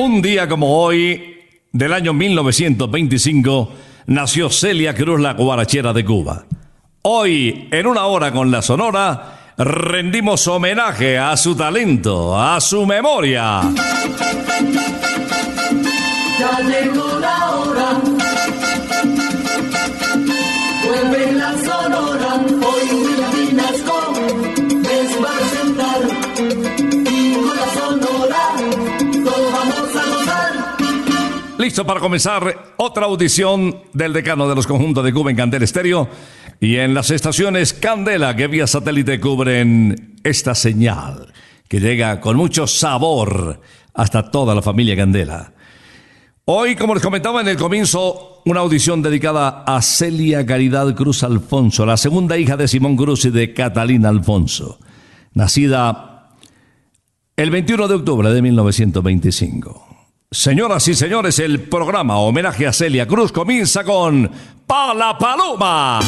Un día como hoy, del año 1925, nació Celia Cruz, la guarachera de Cuba. Hoy, en una hora con la Sonora, rendimos homenaje a su talento, a su memoria. Listo para comenzar otra audición del decano de los conjuntos de Cuba en Candela Estéreo y en las estaciones Candela que vía satélite cubren esta señal que llega con mucho sabor hasta toda la familia Candela. Hoy, como les comentaba en el comienzo, una audición dedicada a Celia Caridad Cruz Alfonso, la segunda hija de Simón Cruz y de Catalina Alfonso, nacida el 21 de octubre de 1925. Señoras y señores, el programa homenaje a Celia Cruz comienza con Pala Paloma.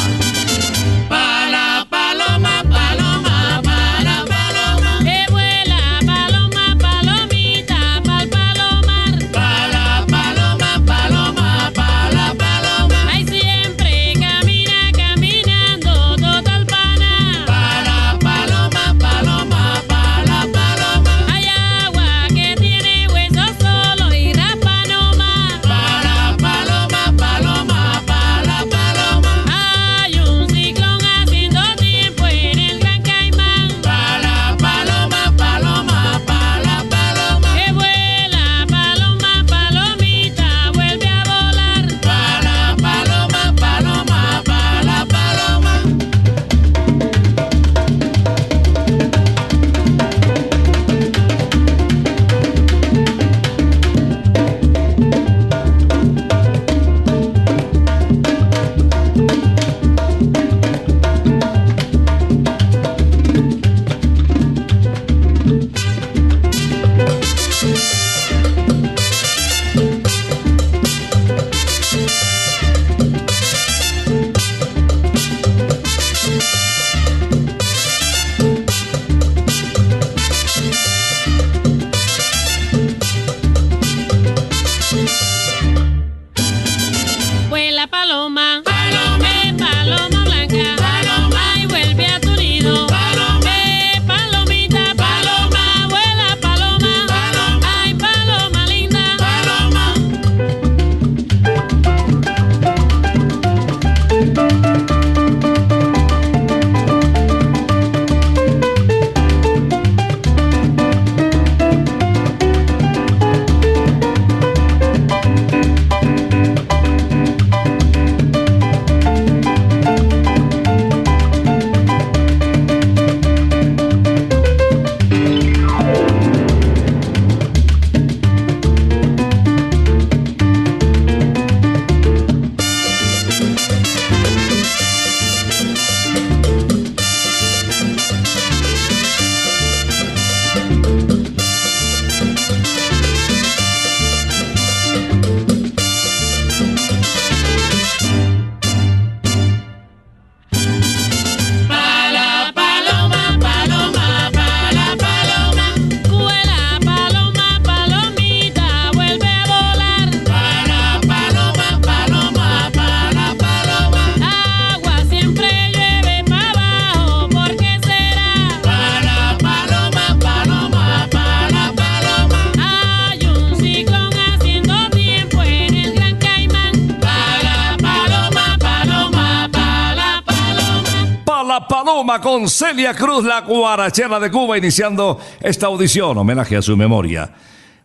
Con Celia Cruz, la guarachera de Cuba, iniciando esta audición, homenaje a su memoria.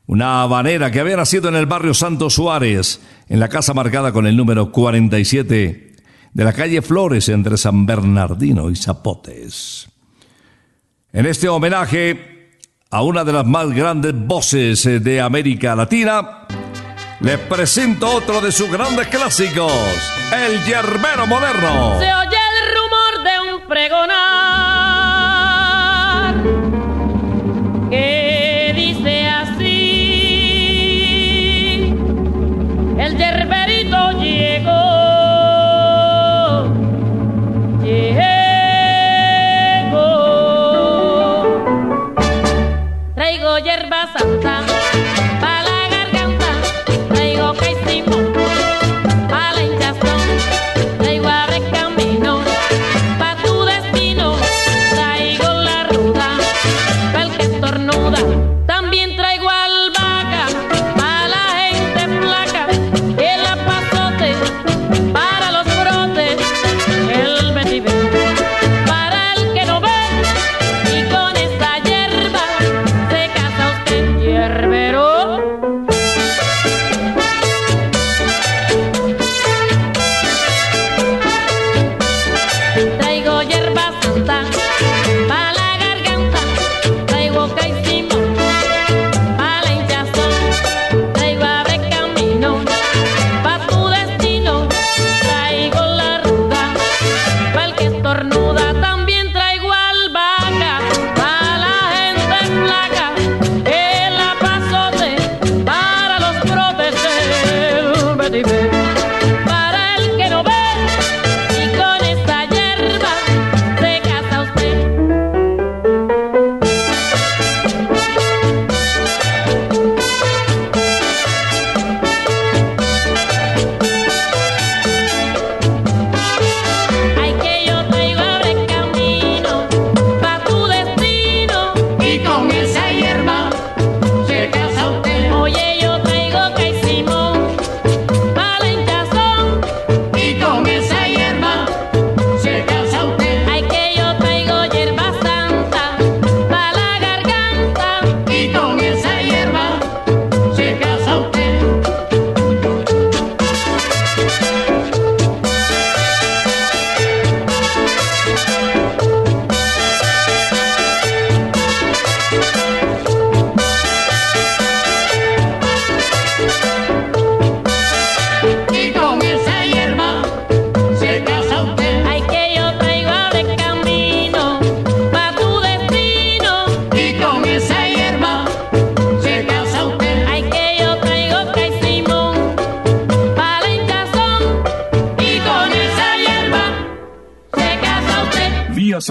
Una habanera que había nacido en el barrio Santo Suárez, en la casa marcada con el número 47 de la calle Flores entre San Bernardino y Zapotes. En este homenaje a una de las más grandes voces de América Latina, les presento otro de sus grandes clásicos, el yerbero moderno. Pregonar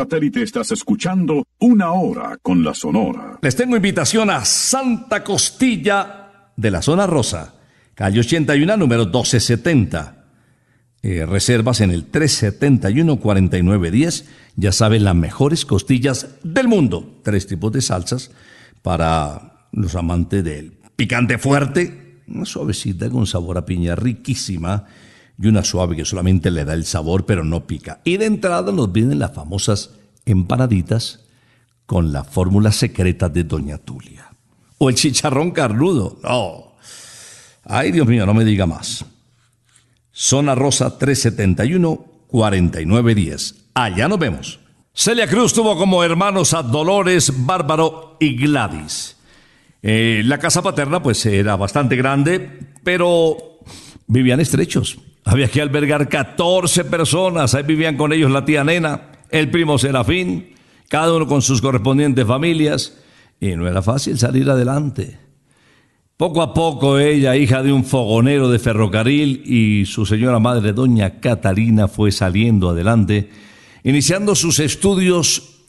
satélite estás escuchando Una Hora con la Sonora. Les tengo invitación a Santa Costilla de la Zona Rosa, calle 81, número 1270. Eh, reservas en el 371-4910. Ya saben, las mejores costillas del mundo. Tres tipos de salsas para los amantes del picante fuerte, una suavecita con sabor a piña riquísima y una suave que solamente le da el sabor pero no pica. Y de entrada nos vienen las famosas empanaditas con la fórmula secreta de Doña Tulia. O el chicharrón carnudo. No. Ay, Dios mío, no me diga más. Zona Rosa 371-4910. Allá nos vemos. Celia Cruz tuvo como hermanos a Dolores, Bárbaro y Gladys. Eh, la casa paterna pues era bastante grande, pero vivían estrechos. Había que albergar 14 personas. Ahí vivían con ellos la tía Nena, el primo Serafín, cada uno con sus correspondientes familias. Y no era fácil salir adelante. Poco a poco ella, hija de un fogonero de ferrocarril, y su señora madre, doña Catalina, fue saliendo adelante, iniciando sus estudios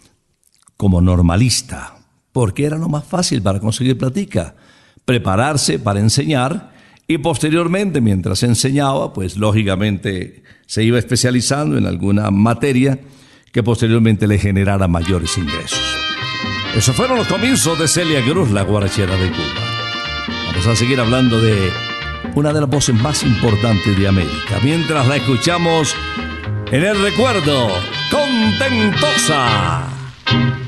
como normalista, porque era lo más fácil para conseguir platica, prepararse para enseñar y posteriormente, mientras enseñaba, pues lógicamente se iba especializando en alguna materia que posteriormente le generara mayores ingresos. Esos fueron los comienzos de Celia Cruz, la guarachera de Cuba. Vamos a seguir hablando de una de las voces más importantes de América, mientras la escuchamos en el recuerdo Contentosa.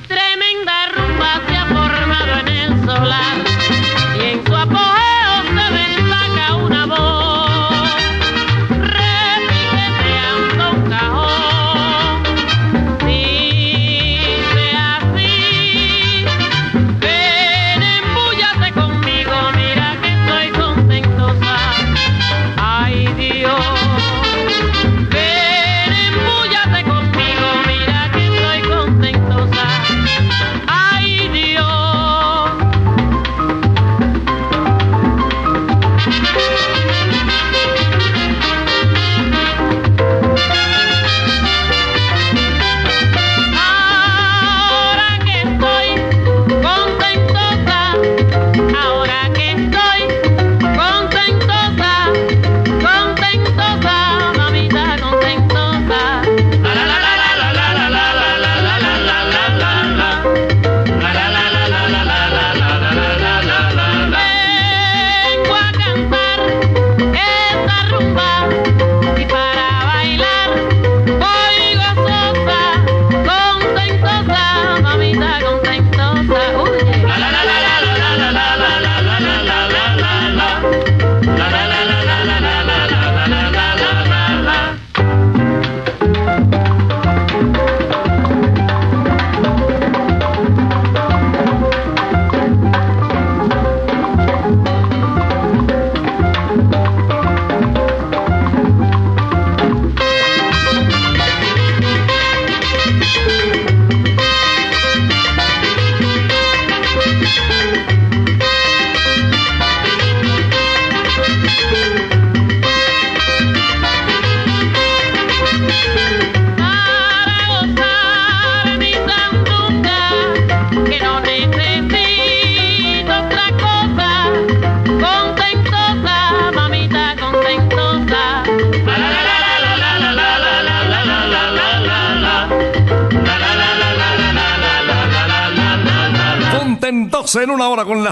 Tremenda rumba se ha formado en el solar y en su apogeo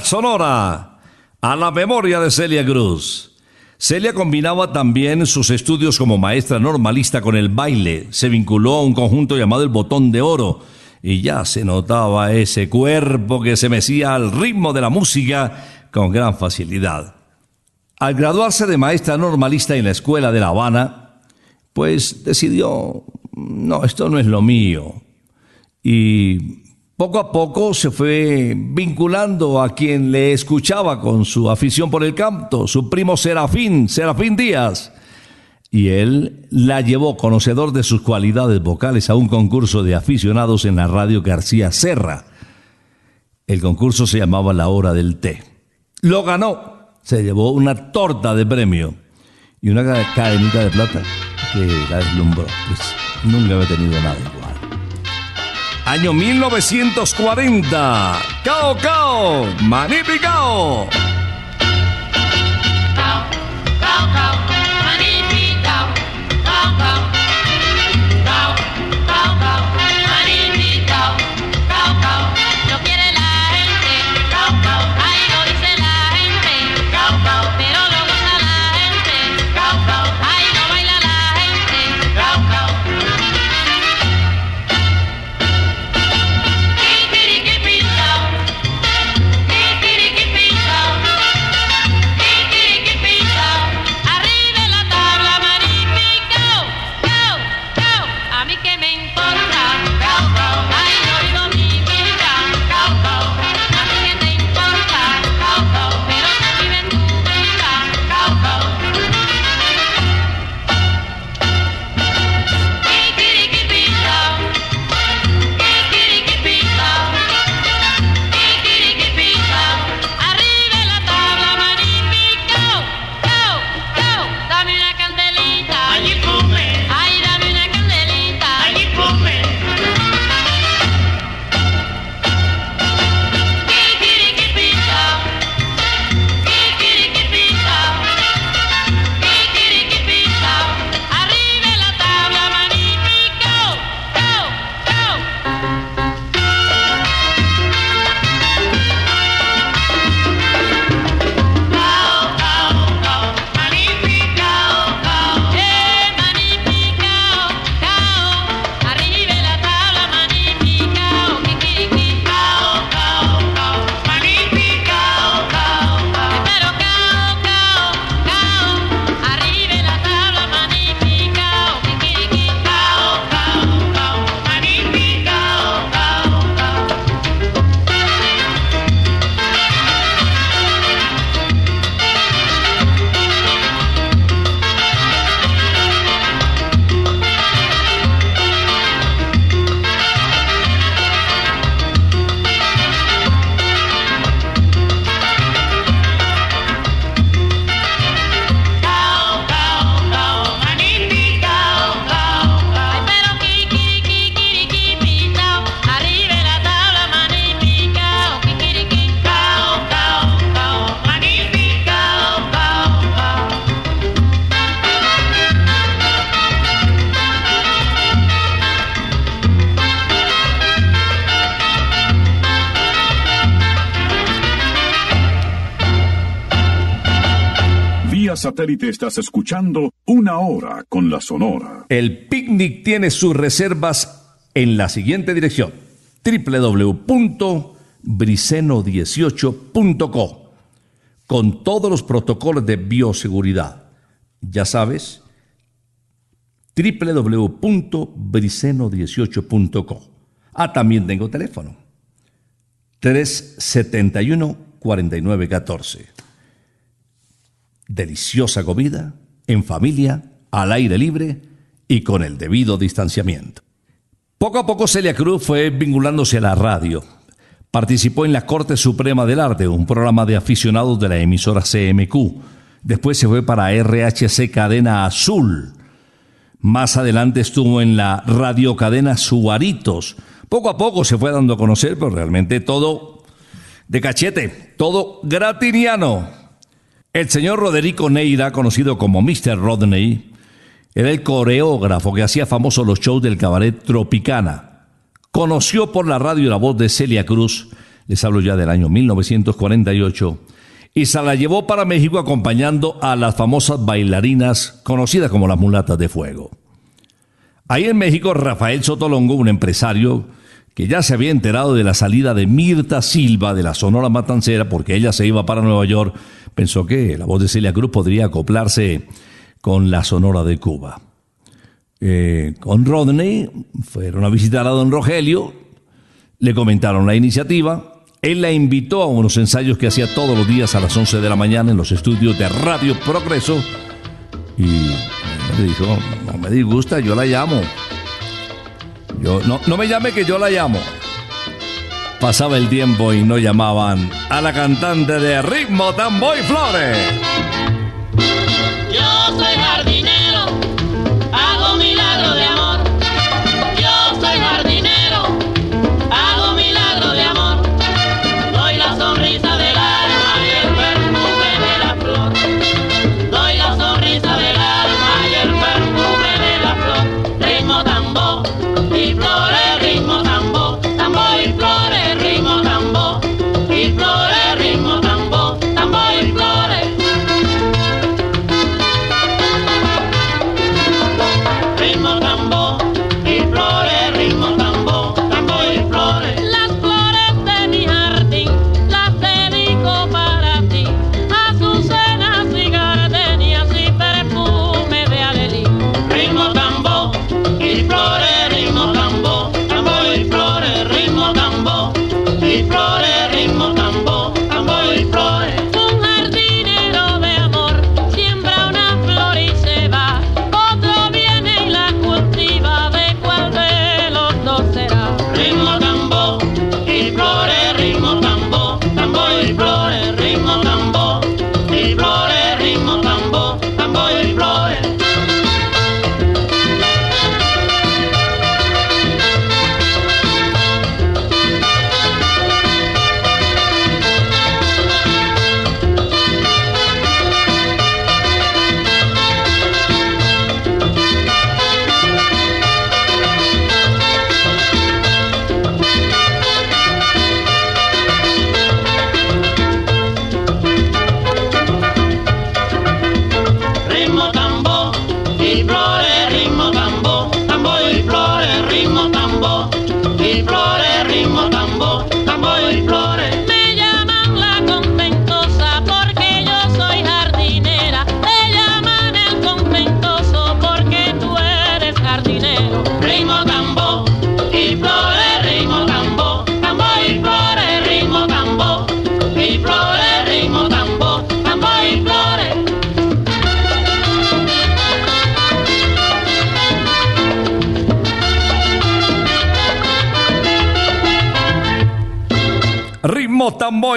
sonora. A la memoria de Celia Cruz. Celia combinaba también sus estudios como maestra normalista con el baile. Se vinculó a un conjunto llamado El Botón de Oro. Y ya se notaba ese cuerpo que se mecía al ritmo de la música con gran facilidad. Al graduarse de maestra normalista en la escuela de La Habana, pues decidió, no, esto no es lo mío. Y poco a poco se fue vinculando a quien le escuchaba con su afición por el canto, su primo Serafín, Serafín Díaz. Y él la llevó, conocedor de sus cualidades vocales, a un concurso de aficionados en la radio García Serra. El concurso se llamaba La Hora del Té. Lo ganó, se llevó una torta de premio y una cadenita de plata que la deslumbró. Pues nunca había tenido nada igual. Año 1940. Cao Cao, Maní satélite estás escuchando Una Hora con la Sonora. El picnic tiene sus reservas en la siguiente dirección: www.briceno18.co con todos los protocolos de bioseguridad. Ya sabes, www.briceno18.co. Ah, también tengo teléfono. 371-4914. Deliciosa comida, en familia, al aire libre y con el debido distanciamiento. Poco a poco Celia Cruz fue vinculándose a la radio. Participó en la Corte Suprema del Arte, un programa de aficionados de la emisora CMQ. Después se fue para RHC Cadena Azul. Más adelante estuvo en la radiocadena Suaritos. Poco a poco se fue dando a conocer, pero realmente todo de cachete, todo gratiniano. El señor Roderico Neira, conocido como Mr. Rodney, era el coreógrafo que hacía famosos los shows del cabaret Tropicana. Conoció por la radio la voz de Celia Cruz, les hablo ya del año 1948, y se la llevó para México acompañando a las famosas bailarinas conocidas como las mulatas de fuego. Ahí en México, Rafael Sotolongo, un empresario que ya se había enterado de la salida de Mirta Silva de la Sonora Matancera porque ella se iba para Nueva York, pensó que la voz de Celia Cruz podría acoplarse con la Sonora de Cuba. Eh, con Rodney fueron a visitar a don Rogelio, le comentaron la iniciativa, él la invitó a unos ensayos que hacía todos los días a las 11 de la mañana en los estudios de Radio Progreso y me dijo, no me disgusta, yo la llamo. Yo, no, no me llame que yo la llamo. Pasaba el tiempo y no llamaban a la cantante de Ritmo Tamboy Flores. Yo soy jardinero,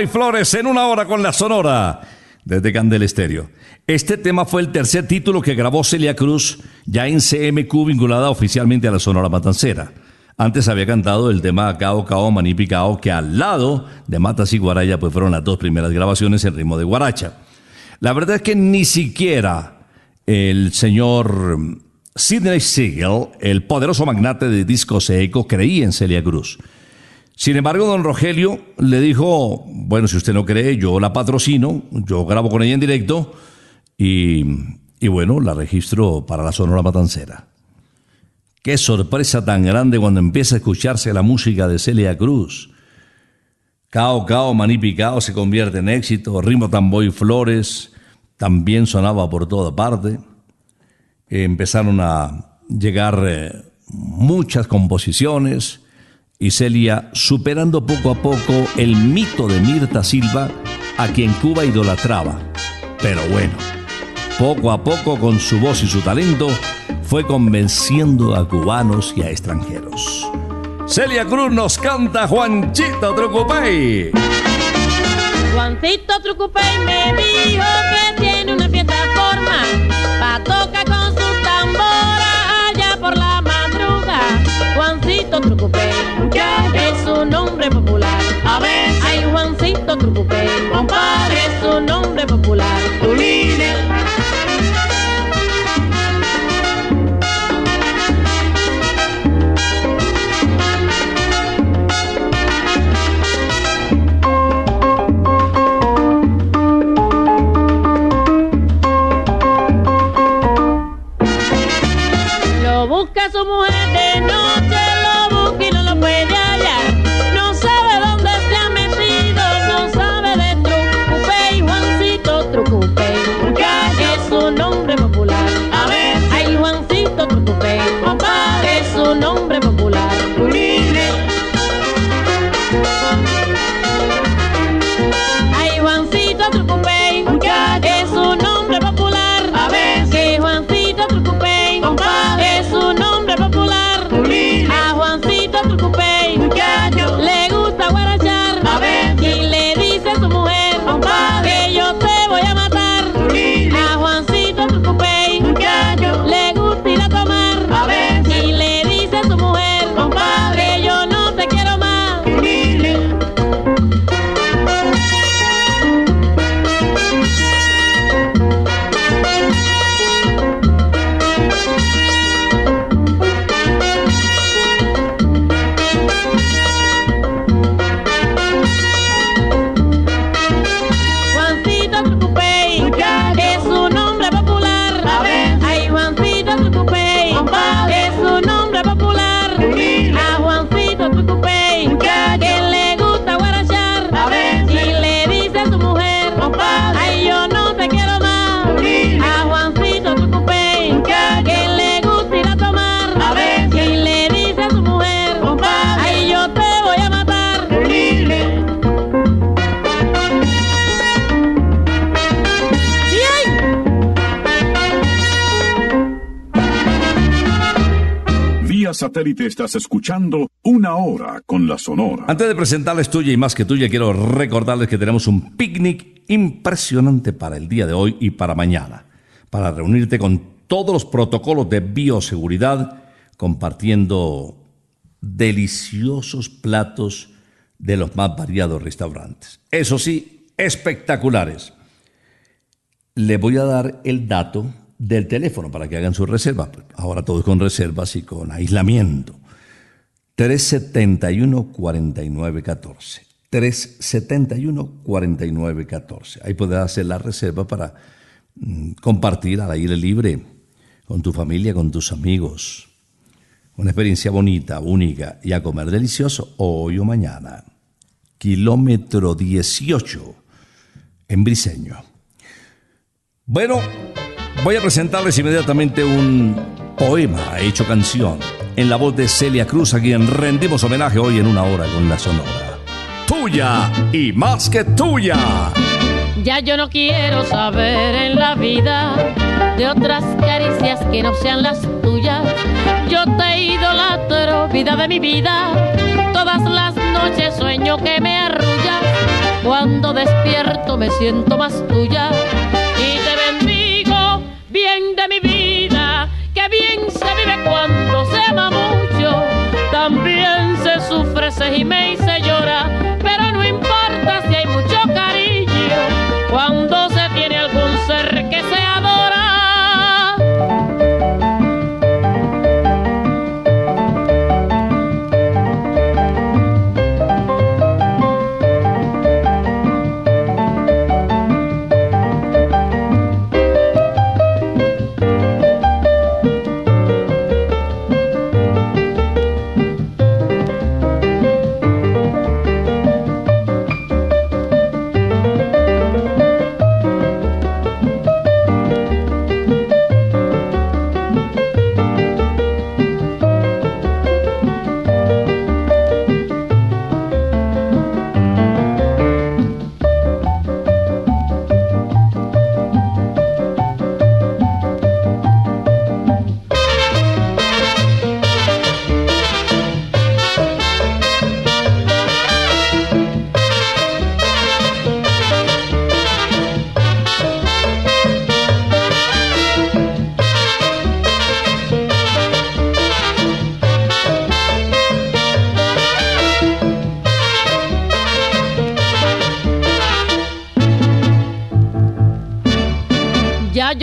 Tamboy Flores en una hora con la Sonora desde Candel Estéreo. Este tema fue el tercer título que grabó Celia Cruz ya en CMQ vinculada oficialmente a la Sonora Matancera. Antes había cantado el tema Cao Cao Maní Picao que al lado de Matas y Guaraya pues fueron las dos primeras grabaciones en ritmo de guaracha. La verdad es que ni siquiera el señor Sidney Siegel, el poderoso magnate de discos eco, creía en Celia Cruz. Sin embargo, don Rogelio le dijo, bueno, si usted no cree, yo la patrocino, yo grabo con ella en directo y, y bueno, la registro para la Sonora Matancera. Qué sorpresa tan grande cuando empieza a escucharse la música de Celia Cruz. Cao, cao, maní picao se convierte en éxito, ritmo tamboy flores también sonaba por toda parte. empezaron a llegar eh, muchas composiciones y Celia superando poco a poco el mito de Mirta Silva, a quien Cuba idolatraba. Pero bueno, poco a poco con su voz y su talento fue convenciendo a cubanos y a extranjeros. Celia Cruz nos canta Juanchito Trucupey. Juancito Trucupey me dijo que tiene una fiesta forma pa' tocar Juancito Trucupey es su nombre popular. A ver, Ay, Juancito Trucupey Compadre. es su nombre popular. Satélite estás escuchando Una Hora con la Sonora. Antes de presentarles tuya y más que tuya, quiero recordarles que tenemos un picnic impresionante para el día de hoy y para mañana, para reunirte con todos los protocolos de bioseguridad, compartiendo deliciosos platos de los más variados restaurantes. Eso sí, espectaculares. Le voy a dar el dato del teléfono para que hagan su reserva. Ahora todo es con reservas y con aislamiento. 371-4914. 371-4914. Ahí podrás hacer la reserva para mm, compartir al aire libre con tu familia, con tus amigos. Una experiencia bonita, única y a comer delicioso hoy o mañana. Kilómetro 18 en Briseño. Bueno, voy a presentarles inmediatamente un poema hecho canción en la voz de Celia Cruz, a quien rendimos homenaje hoy en una hora con la Sonora. Tuya y más que tuya. Ya yo no quiero saber en la vida de otras caricias que no sean las tuyas. Yo te idolatro, vida de mi vida. Todas las noches sueño que me arrullas. Cuando despierto me siento más tuya. Se sufre,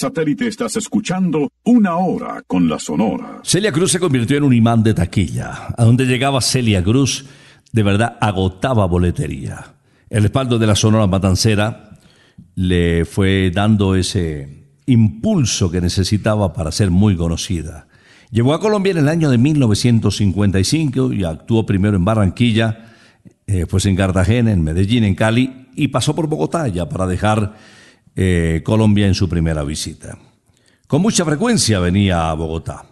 satélite estás escuchando Una Hora con la Sonora. Celia Cruz se convirtió en un imán de taquilla. A donde llegaba Celia Cruz, de verdad agotaba boletería. El respaldo de la Sonora Matancera le fue dando ese impulso que necesitaba para ser muy conocida. Llegó a Colombia en el año de 1955 y actuó primero en Barranquilla, eh, pues en Cartagena, en Medellín, en Cali y pasó por Bogotá ya para dejar eh, Colombia en su primera visita. Con mucha frecuencia venía a Bogotá.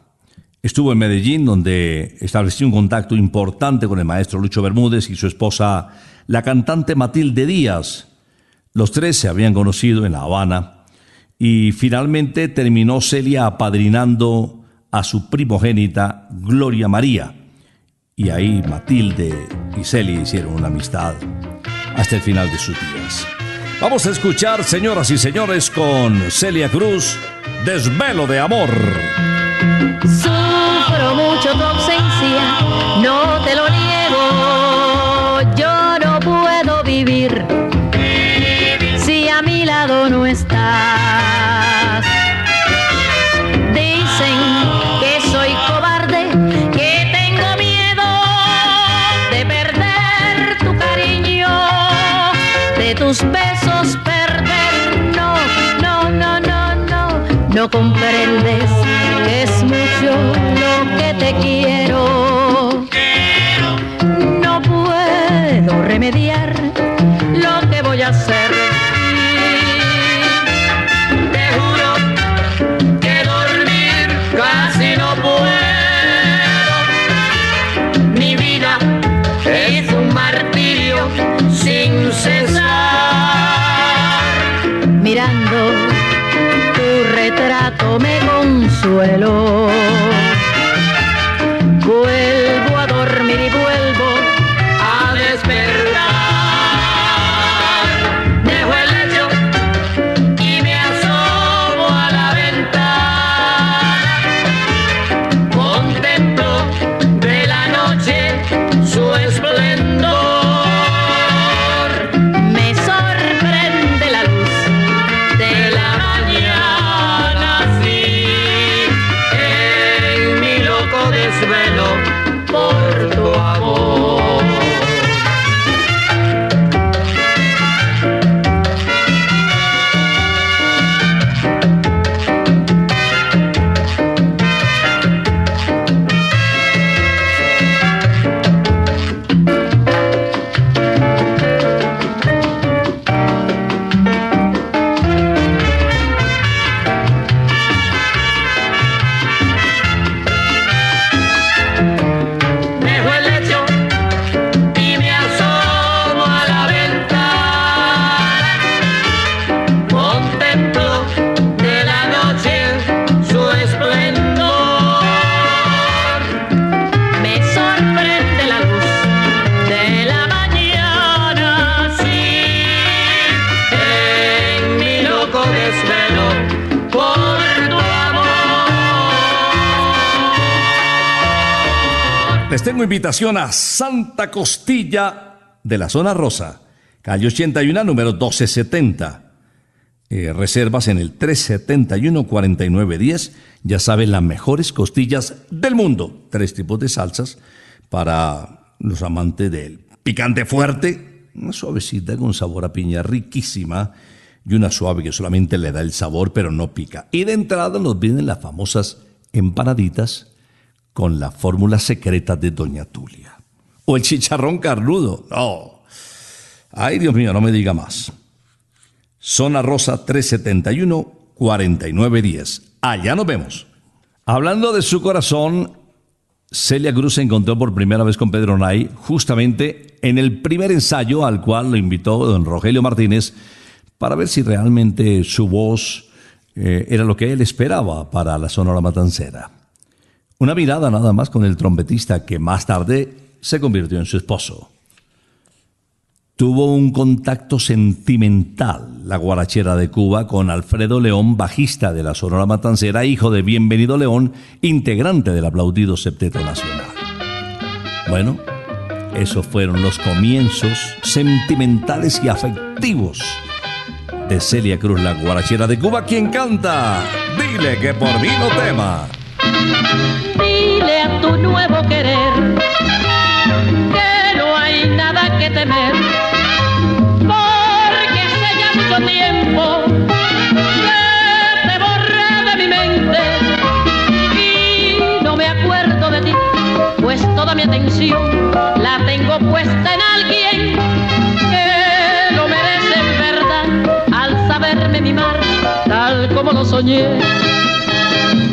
Estuvo en Medellín, donde estableció un contacto importante con el maestro Lucho Bermúdez y su esposa, la cantante Matilde Díaz. Los tres se habían conocido en La Habana y finalmente terminó Celia apadrinando a su primogénita Gloria María. Y ahí Matilde y Celia hicieron una amistad hasta el final de sus días. Vamos a escuchar, señoras y señores, con Celia Cruz, Desvelo de Amor. No, comprendes que es mucho lo que te quiero. No puedo remediar tengo invitación a Santa Costilla de la Zona Rosa, calle 81, número 1270. Eh, reservas en el 371-4910. Ya saben, las mejores costillas del mundo. Tres tipos de salsas para los amantes del picante fuerte, una suavecita con sabor a piña riquísima y una suave que solamente le da el sabor pero no pica. Y de entrada nos vienen las famosas empanaditas con la fórmula secreta de Doña Tulia. O el chicharrón carnudo. No. Ay, Dios mío, no me diga más. Zona Rosa 371-4910. Allá nos vemos. Hablando de su corazón, Celia Cruz se encontró por primera vez con Pedro Nay justamente en el primer ensayo al cual lo invitó don Rogelio Martínez para ver si realmente su voz eh, era lo que él esperaba para la Sonora Matancera. Una mirada nada más con el trompetista que más tarde se convirtió en su esposo. Tuvo un contacto sentimental la guarachera de Cuba con Alfredo León, bajista de la Sonora Matancera, hijo de Bienvenido León, integrante del aplaudido Septeto Nacional. Bueno, esos fueron los comienzos sentimentales y afectivos de Celia Cruz, la guarachera de Cuba, quien canta. Dile que por mí no tema. Dile a tu nuevo querer que no hay nada que temer, porque hace ya mucho tiempo que te borré de mi mente y no me acuerdo de ti, pues toda mi atención la tengo puesta en alguien que lo merece en verdad al saberme mimar tal como lo soñé.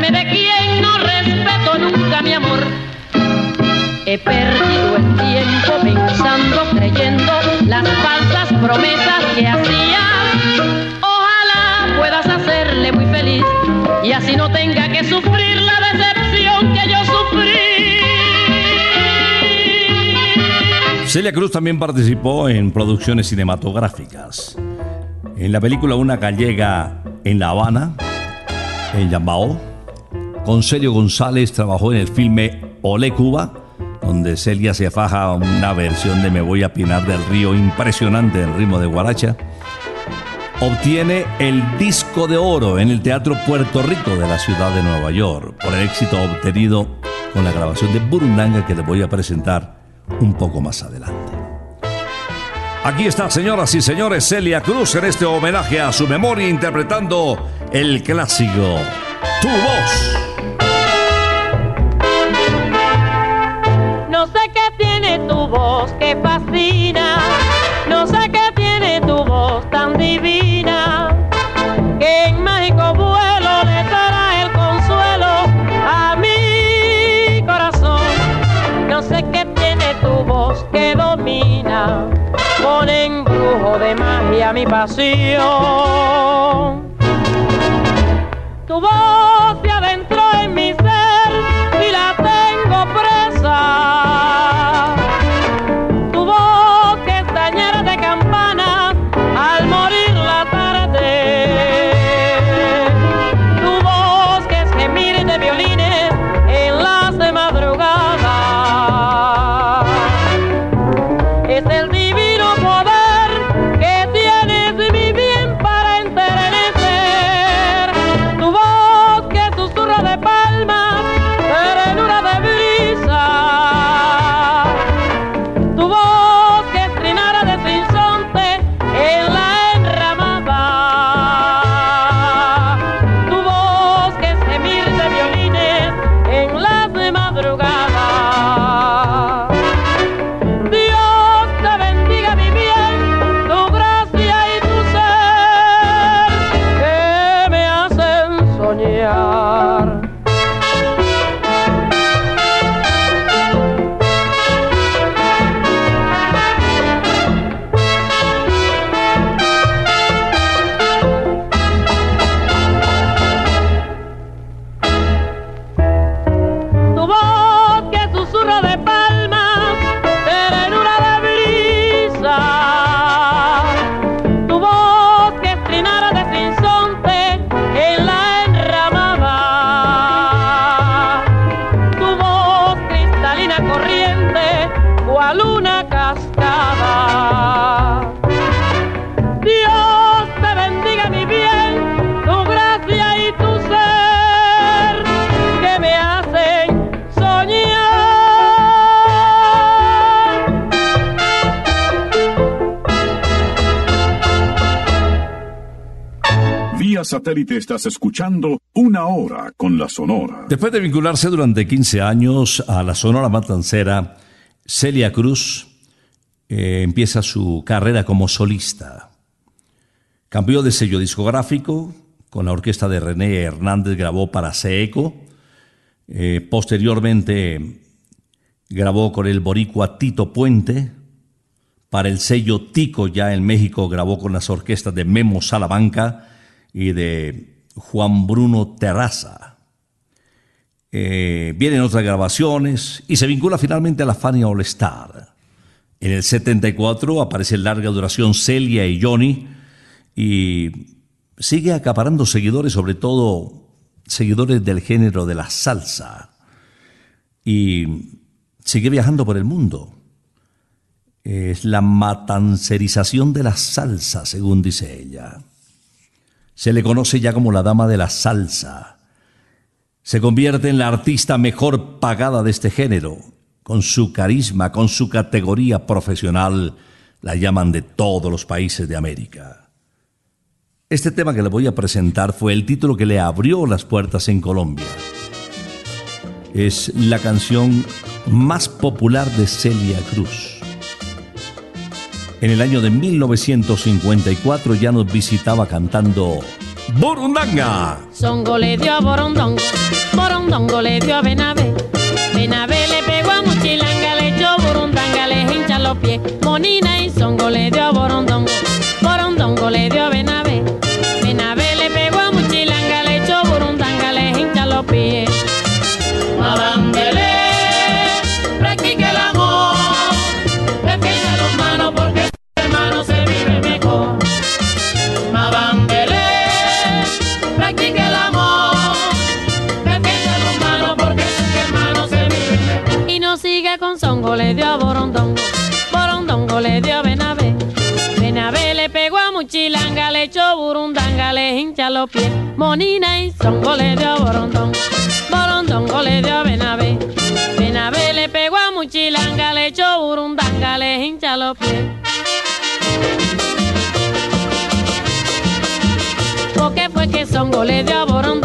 De quien no respeto nunca mi amor. He perdido el tiempo pensando, creyendo las falsas promesas que hacía. Ojalá puedas hacerle muy feliz y así no tenga que sufrir la decepción que yo sufrí. Celia Cruz también participó en producciones cinematográficas. En la película Una gallega en La Habana, en Yambao. Con Celio González trabajó en el filme Olé Cuba, donde Celia se faja una versión de Me voy a pinar del río impresionante en ritmo de guaracha. Obtiene el disco de oro en el Teatro Puerto Rico de la ciudad de Nueva York por el éxito obtenido con la grabación de Burundanga que les voy a presentar un poco más adelante. Aquí está, señoras y señores, Celia Cruz en este homenaje a su memoria interpretando el clásico Tu voz. Voz que fascina, no sé qué tiene tu voz tan divina, que en mágico vuelo le dará el consuelo a mi corazón. No sé qué tiene tu voz que domina, con embrujo de magia mi pasión. Tu voz satélite estás escuchando Una Hora con la Sonora. Después de vincularse durante 15 años a la Sonora Matancera, Celia Cruz eh, empieza su carrera como solista. Cambió de sello discográfico, con la orquesta de René Hernández grabó para Seeco. Eh, posteriormente grabó con el boricua Tito Puente. Para el sello Tico ya en México grabó con las orquestas de Memo Salamanca y de Juan Bruno Terraza. Eh, vienen otras grabaciones y se vincula finalmente a la Fania All Star. En el 74 aparece larga duración Celia y Johnny y sigue acaparando seguidores, sobre todo seguidores del género de la salsa. Y sigue viajando por el mundo. Es la matancerización de la salsa, según dice ella. Se le conoce ya como la dama de la salsa. Se convierte en la artista mejor pagada de este género. Con su carisma, con su categoría profesional, la llaman de todos los países de América. Este tema que le voy a presentar fue el título que le abrió las puertas en Colombia. Es la canción más popular de Celia Cruz. En el año de 1954 ya nos visitaba cantando Borundanga. Songo le dio a Borondongo, Borondongo le dio a Benavé. Benavé le pegó a Muchilanga, le echó Burundanga, le hincha los pies. Monina y Songo le dio a Borondongo, Borondongo le dio a. Benavé Songo, le dio a Borondongo, Borondongo le dio a Benavé. Benavé le pegó a Muchilanga, le echó Burundanga, le hincha los pies. Monina y Songo le dio a Borondongo, Borondongo le dio a Benavé. Benavé le pegó a Muchilanga, le echó Burundanga, le hincha los pies. Porque fue que Songo le dio a Borondongo,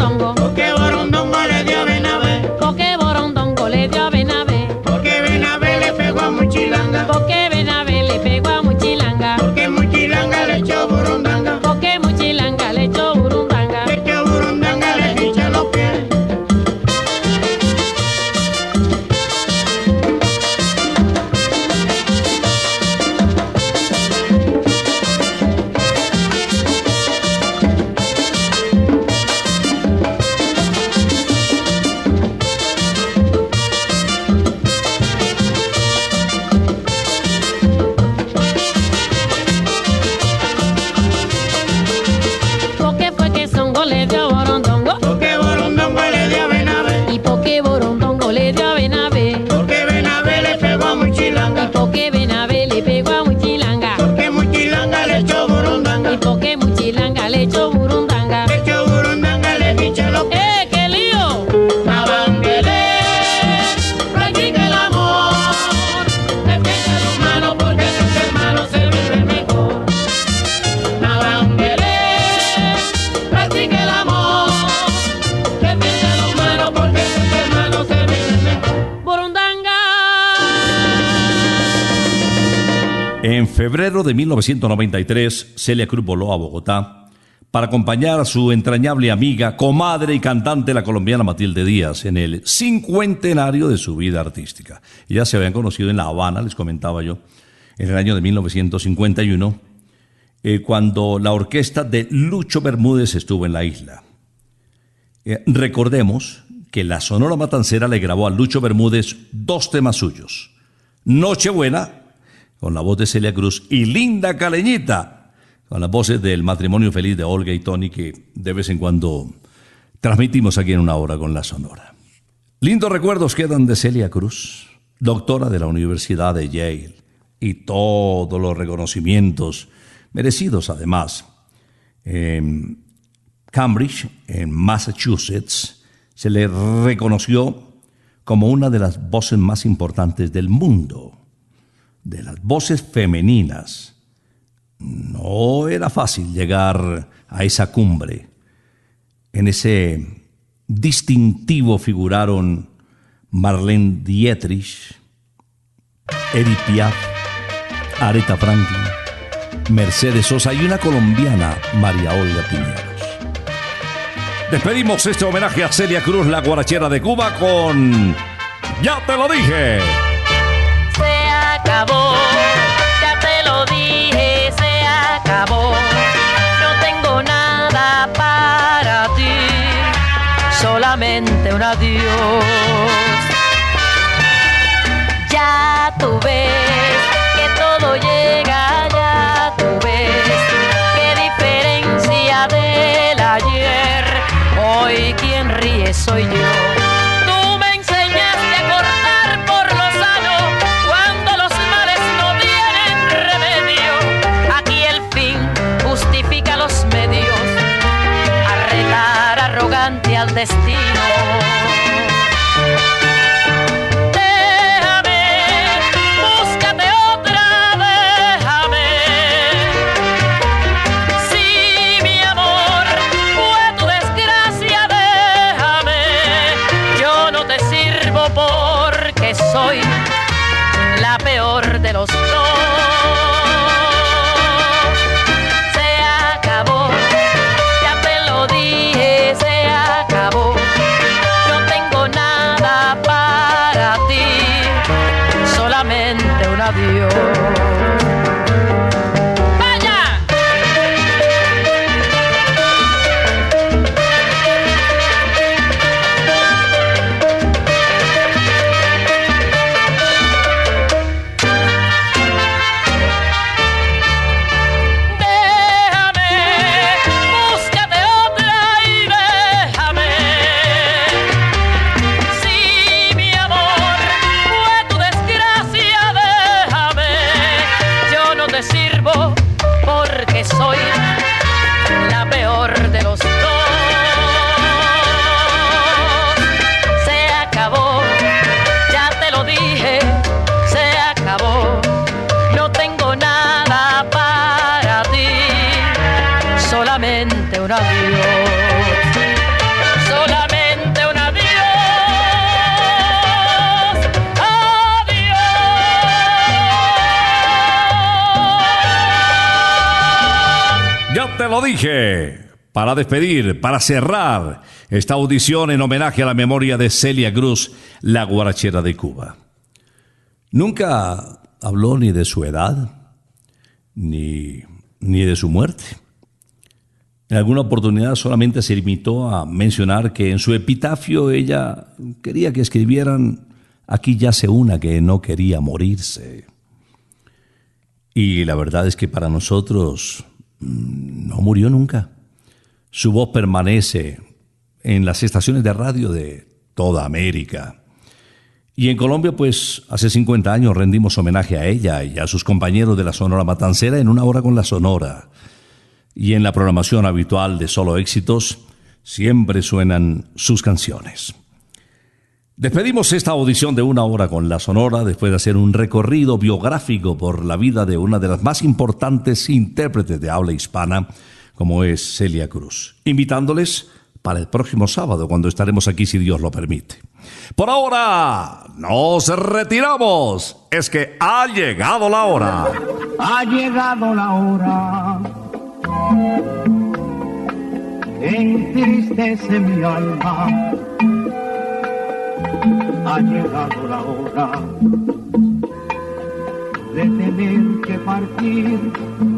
febrero de 1993, Celia Cruz voló a Bogotá para acompañar a su entrañable amiga, comadre y cantante, la colombiana Matilde Díaz, en el cincuentenario de su vida artística. Ya se habían conocido en La Habana, les comentaba yo, en el año de 1951, eh, cuando la orquesta de Lucho Bermúdez estuvo en la isla. Eh, recordemos que la Sonora Matancera le grabó a Lucho Bermúdez dos temas suyos. Nochebuena, con la voz de Celia Cruz, y Linda Caleñita, con las voces del matrimonio feliz de Olga y Tony, que de vez en cuando transmitimos aquí en una hora con la Sonora. Lindos recuerdos quedan de Celia Cruz, doctora de la Universidad de Yale, y todos los reconocimientos merecidos además. En Cambridge, en Massachusetts, se le reconoció como una de las voces más importantes del mundo, de las voces femeninas. No era fácil llegar a esa cumbre. En ese distintivo figuraron Marlene Dietrich, Edith Piaf, Aretha Franklin, Mercedes Sosa y una colombiana, María Olga Piñeros. Despedimos este homenaje a Celia Cruz, la guarachera de Cuba, con Ya te lo dije. Acabó, ya te lo dije, se acabó. No tengo nada para ti, solamente un adiós. Ya tú ves que todo llega, ya tú ves qué diferencia del ayer. Hoy quien ríe soy yo. Destino. Para despedir, para cerrar esta audición en homenaje a la memoria de Celia Cruz, la guarachera de Cuba. Nunca habló ni de su edad, ni, ni de su muerte. En alguna oportunidad solamente se limitó a mencionar que en su epitafio ella quería que escribieran aquí yace una que no quería morirse. Y la verdad es que para nosotros mm, no murió nunca. Su voz permanece en las estaciones de radio de toda América. Y en Colombia, pues hace 50 años rendimos homenaje a ella y a sus compañeros de la Sonora Matancera en una hora con la Sonora. Y en la programación habitual de Solo Éxitos siempre suenan sus canciones. Despedimos esta audición de una hora con la Sonora después de hacer un recorrido biográfico por la vida de una de las más importantes intérpretes de habla hispana, como es Celia Cruz, invitándoles para el próximo sábado cuando estaremos aquí si Dios lo permite. Por ahora, nos retiramos. Es que ha llegado la hora. Ha llegado la hora. Entristece mi alma. Ha llegado la hora de tener que partir.